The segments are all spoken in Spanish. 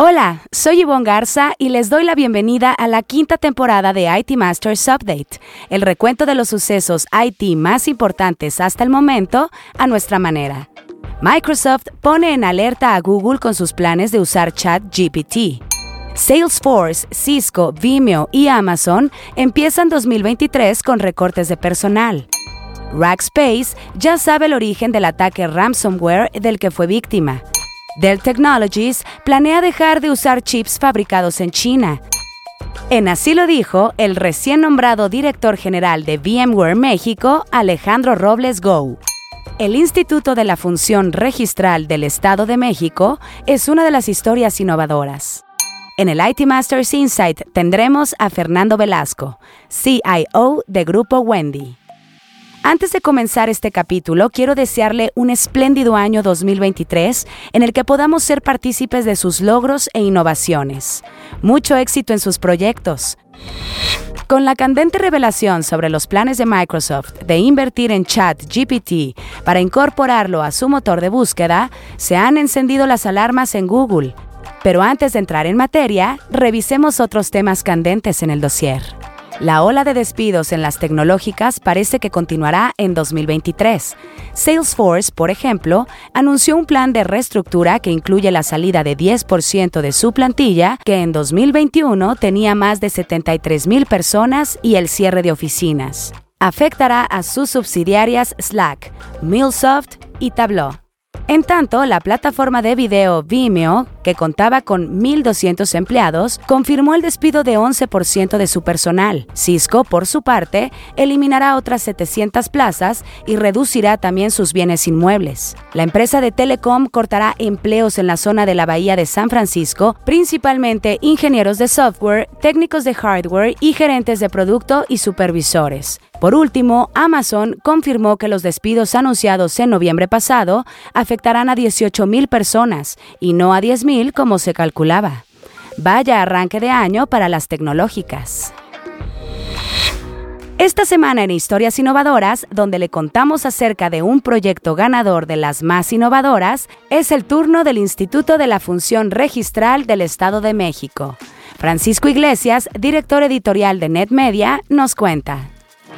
Hola, soy Yvonne Garza y les doy la bienvenida a la quinta temporada de IT Masters Update, el recuento de los sucesos IT más importantes hasta el momento a nuestra manera. Microsoft pone en alerta a Google con sus planes de usar ChatGPT. Salesforce, Cisco, Vimeo y Amazon empiezan 2023 con recortes de personal. Rackspace ya sabe el origen del ataque ransomware del que fue víctima. Dell Technologies planea dejar de usar chips fabricados en China. En así lo dijo el recién nombrado director general de VMware México, Alejandro Robles Go. El Instituto de la Función Registral del Estado de México es una de las historias innovadoras. En el IT Masters Insight tendremos a Fernando Velasco, CIO de Grupo Wendy. Antes de comenzar este capítulo, quiero desearle un espléndido año 2023 en el que podamos ser partícipes de sus logros e innovaciones. Mucho éxito en sus proyectos. Con la candente revelación sobre los planes de Microsoft de invertir en ChatGPT para incorporarlo a su motor de búsqueda, se han encendido las alarmas en Google. Pero antes de entrar en materia, revisemos otros temas candentes en el dossier. La ola de despidos en las tecnológicas parece que continuará en 2023. Salesforce, por ejemplo, anunció un plan de reestructura que incluye la salida de 10% de su plantilla, que en 2021 tenía más de 73.000 personas y el cierre de oficinas. Afectará a sus subsidiarias Slack, MuleSoft y Tableau. En tanto, la plataforma de video Vimeo, que contaba con 1.200 empleados, confirmó el despido de 11% de su personal. Cisco, por su parte, eliminará otras 700 plazas y reducirá también sus bienes inmuebles. La empresa de Telecom cortará empleos en la zona de la Bahía de San Francisco, principalmente ingenieros de software, técnicos de hardware y gerentes de producto y supervisores. Por último, Amazon confirmó que los despidos anunciados en noviembre pasado afectarán a 18.000 personas y no a 10.000 como se calculaba. Vaya arranque de año para las tecnológicas. Esta semana en Historias Innovadoras, donde le contamos acerca de un proyecto ganador de las más innovadoras, es el turno del Instituto de la Función Registral del Estado de México. Francisco Iglesias, director editorial de NetMedia, nos cuenta.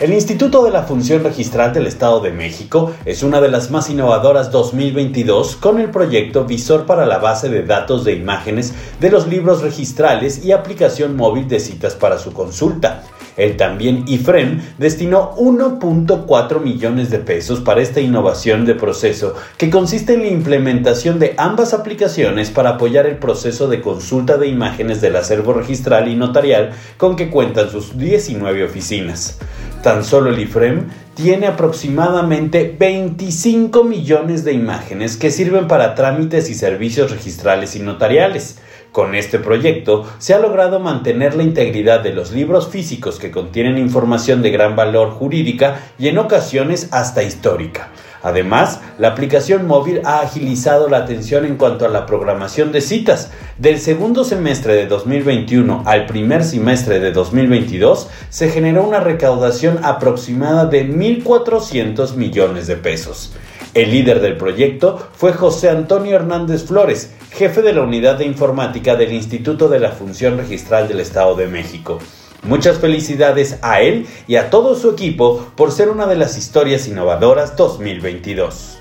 El Instituto de la Función Registral del Estado de México es una de las más innovadoras 2022 con el proyecto Visor para la base de datos de imágenes de los libros registrales y aplicación móvil de citas para su consulta. El también IFREM destinó 1.4 millones de pesos para esta innovación de proceso que consiste en la implementación de ambas aplicaciones para apoyar el proceso de consulta de imágenes del acervo registral y notarial con que cuentan sus 19 oficinas. Tan solo el IFREM tiene aproximadamente 25 millones de imágenes que sirven para trámites y servicios registrales y notariales. Con este proyecto se ha logrado mantener la integridad de los libros físicos que contienen información de gran valor jurídica y en ocasiones hasta histórica. Además, la aplicación móvil ha agilizado la atención en cuanto a la programación de citas. Del segundo semestre de 2021 al primer semestre de 2022 se generó una recaudación aproximada de 1.400 millones de pesos. El líder del proyecto fue José Antonio Hernández Flores, jefe de la unidad de informática del Instituto de la Función Registral del Estado de México. Muchas felicidades a él y a todo su equipo por ser una de las historias innovadoras 2022.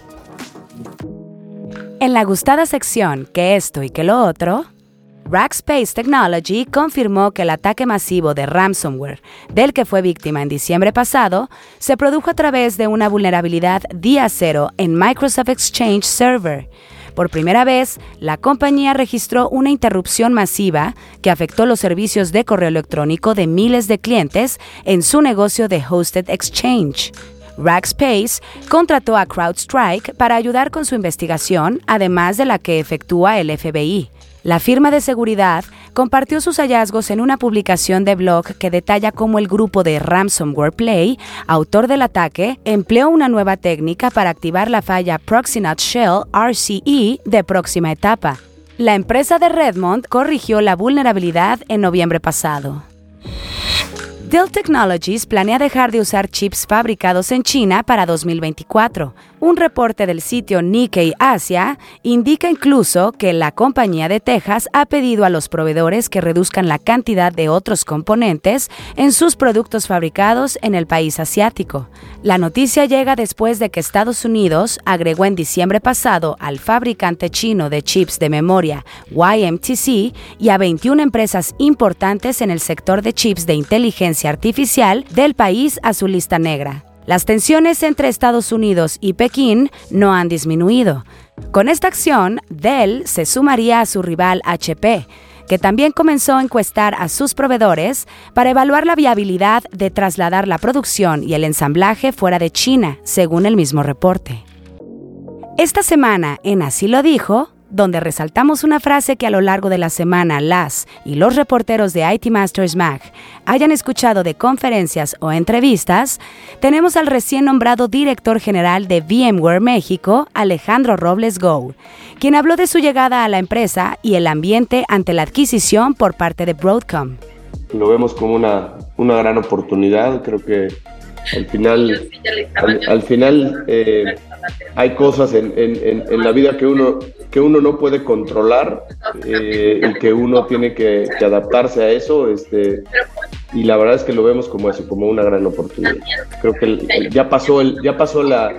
En la gustada sección que esto y que lo otro, Rackspace Technology confirmó que el ataque masivo de ransomware del que fue víctima en diciembre pasado se produjo a través de una vulnerabilidad día cero en Microsoft Exchange Server por primera vez, la compañía registró una interrupción masiva que afectó los servicios de correo electrónico de miles de clientes en su negocio de Hosted Exchange. Rackspace contrató a CrowdStrike para ayudar con su investigación, además de la que efectúa el FBI. La firma de seguridad compartió sus hallazgos en una publicación de blog que detalla cómo el grupo de Ransomware Play, autor del ataque, empleó una nueva técnica para activar la falla Proxynote Shell RCE de próxima etapa. La empresa de Redmond corrigió la vulnerabilidad en noviembre pasado. Dell Technologies planea dejar de usar chips fabricados en China para 2024. Un reporte del sitio Nikkei Asia indica incluso que la compañía de Texas ha pedido a los proveedores que reduzcan la cantidad de otros componentes en sus productos fabricados en el país asiático. La noticia llega después de que Estados Unidos agregó en diciembre pasado al fabricante chino de chips de memoria YMTC y a 21 empresas importantes en el sector de chips de inteligencia artificial del país a su lista negra. Las tensiones entre Estados Unidos y Pekín no han disminuido. Con esta acción, Dell se sumaría a su rival HP, que también comenzó a encuestar a sus proveedores para evaluar la viabilidad de trasladar la producción y el ensamblaje fuera de China, según el mismo reporte. Esta semana, en Así lo dijo, donde resaltamos una frase que a lo largo de la semana las y los reporteros de IT Masters Mag hayan escuchado de conferencias o entrevistas, tenemos al recién nombrado director general de VMware México, Alejandro Robles Go, quien habló de su llegada a la empresa y el ambiente ante la adquisición por parte de Broadcom. Lo vemos como una, una gran oportunidad, creo que al final, al, final eh, hay cosas en, la vida que uno, que uno no puede controlar eh, y que uno tiene que, adaptarse a eso. Este, y la verdad es que lo vemos como eso, como una gran oportunidad. Creo que ya pasó, el, ya pasó la,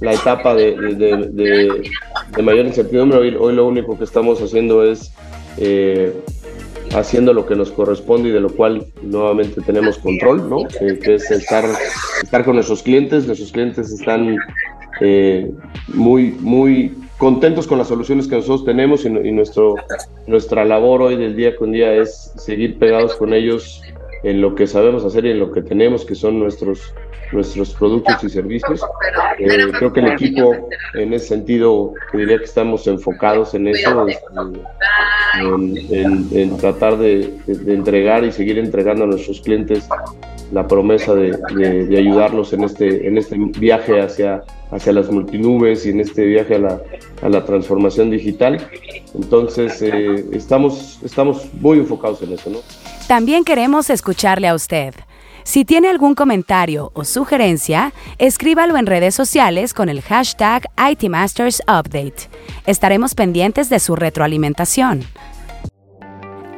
etapa de, mayor incertidumbre. Hoy, hoy, lo único que estamos haciendo es eh, haciendo lo que nos corresponde y de lo cual nuevamente tenemos control, ¿no? que es estar, estar con nuestros clientes. Nuestros clientes están eh, muy, muy contentos con las soluciones que nosotros tenemos y, nuestro, nuestra labor hoy del día con día es seguir pegados con ellos en lo que sabemos hacer y en lo que tenemos, que son nuestros, nuestros productos y servicios. Eh, creo que el equipo, en ese sentido, diría que estamos enfocados en eso, en, tratar de, entregar y seguir entregando a nuestros clientes la promesa de, ayudarlos en este, este viaje hacia, las multinubes y en este viaje a la, transformación digital. Entonces, eh, estamos, muy enfocados en eso. También queremos escucharle a usted. Si tiene algún comentario o sugerencia, escríbalo en redes sociales con el hashtag ITMastersUpdate. Estaremos pendientes de su retroalimentación.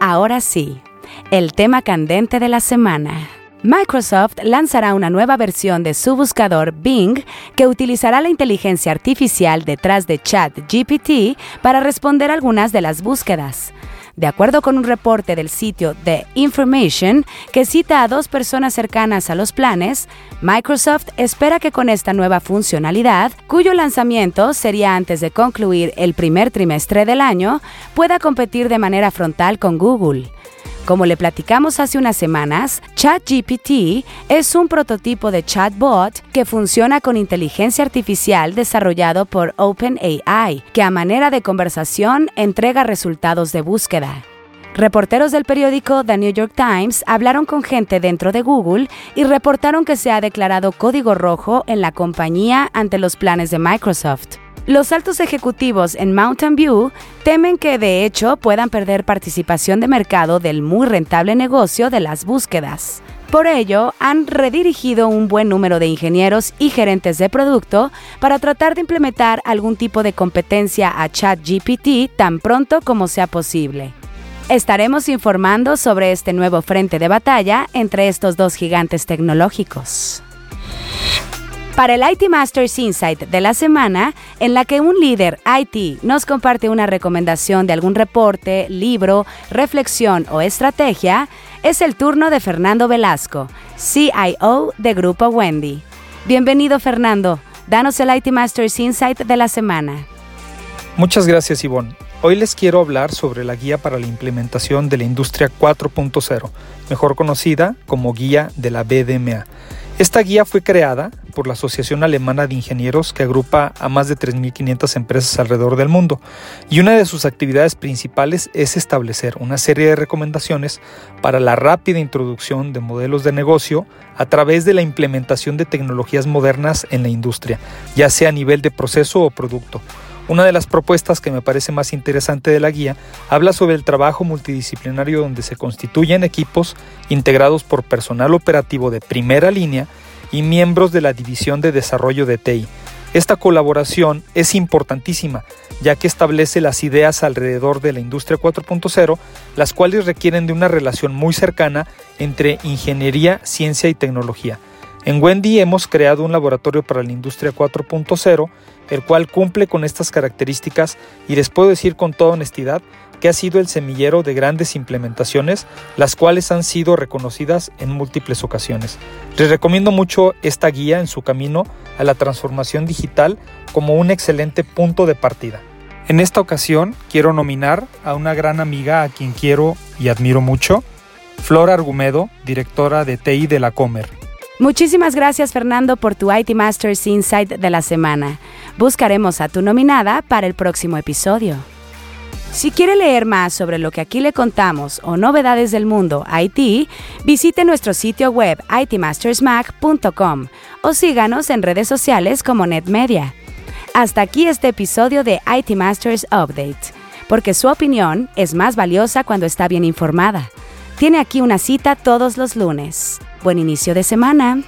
Ahora sí, el tema candente de la semana. Microsoft lanzará una nueva versión de su buscador Bing que utilizará la inteligencia artificial detrás de ChatGPT para responder algunas de las búsquedas. De acuerdo con un reporte del sitio The Information, que cita a dos personas cercanas a los planes, Microsoft espera que con esta nueva funcionalidad, cuyo lanzamiento sería antes de concluir el primer trimestre del año, pueda competir de manera frontal con Google. Como le platicamos hace unas semanas, ChatGPT es un prototipo de chatbot que funciona con inteligencia artificial desarrollado por OpenAI, que a manera de conversación entrega resultados de búsqueda. Reporteros del periódico The New York Times hablaron con gente dentro de Google y reportaron que se ha declarado código rojo en la compañía ante los planes de Microsoft. Los altos ejecutivos en Mountain View temen que de hecho puedan perder participación de mercado del muy rentable negocio de las búsquedas. Por ello, han redirigido un buen número de ingenieros y gerentes de producto para tratar de implementar algún tipo de competencia a ChatGPT tan pronto como sea posible. Estaremos informando sobre este nuevo frente de batalla entre estos dos gigantes tecnológicos para el IT Masters Insight de la semana, en la que un líder IT nos comparte una recomendación de algún reporte, libro, reflexión o estrategia, es el turno de Fernando Velasco, CIO de Grupo Wendy. Bienvenido Fernando, danos el IT Masters Insight de la semana. Muchas gracias Ivonne. Hoy les quiero hablar sobre la guía para la implementación de la industria 4.0, mejor conocida como guía de la BDMA. Esta guía fue creada por la Asociación Alemana de Ingenieros que agrupa a más de 3.500 empresas alrededor del mundo. Y una de sus actividades principales es establecer una serie de recomendaciones para la rápida introducción de modelos de negocio a través de la implementación de tecnologías modernas en la industria, ya sea a nivel de proceso o producto Una de las propuestas que me parece más interesante de la guía habla sobre el trabajo multidisciplinario donde se constituyen equipos integrados por personal operativo de primera línea y miembros de la División de Desarrollo de TI. Esta colaboración es importantísima, ya que establece las ideas alrededor de la industria 4.0, las cuales requieren de una relación muy cercana entre ingeniería, ciencia y tecnología. En Wendy hemos creado un laboratorio para la industria 4.0 el cual cumple con estas características y les puedo decir con toda honestidad que ha sido el semillero de grandes implementaciones, las cuales han sido reconocidas en múltiples ocasiones. Les recomiendo mucho esta guía en su camino a la transformación digital como un excelente punto de partida. En esta ocasión quiero nominar a una gran amiga a quien quiero y admiro mucho, Flora Argumedo, directora de TI de la Comer. Muchísimas gracias Fernando por tu IT Masters Insight de la semana. Buscaremos a tu nominada para el próximo episodio. Si quiere leer más sobre lo que aquí le contamos o novedades del mundo IT, visite nuestro sitio web itmastersmac.com o síganos en redes sociales como NetMedia. Hasta aquí este episodio de IT Masters Update, porque su opinión es más valiosa cuando está bien informada. Tiene aquí una cita todos los lunes. Buen inicio de semana.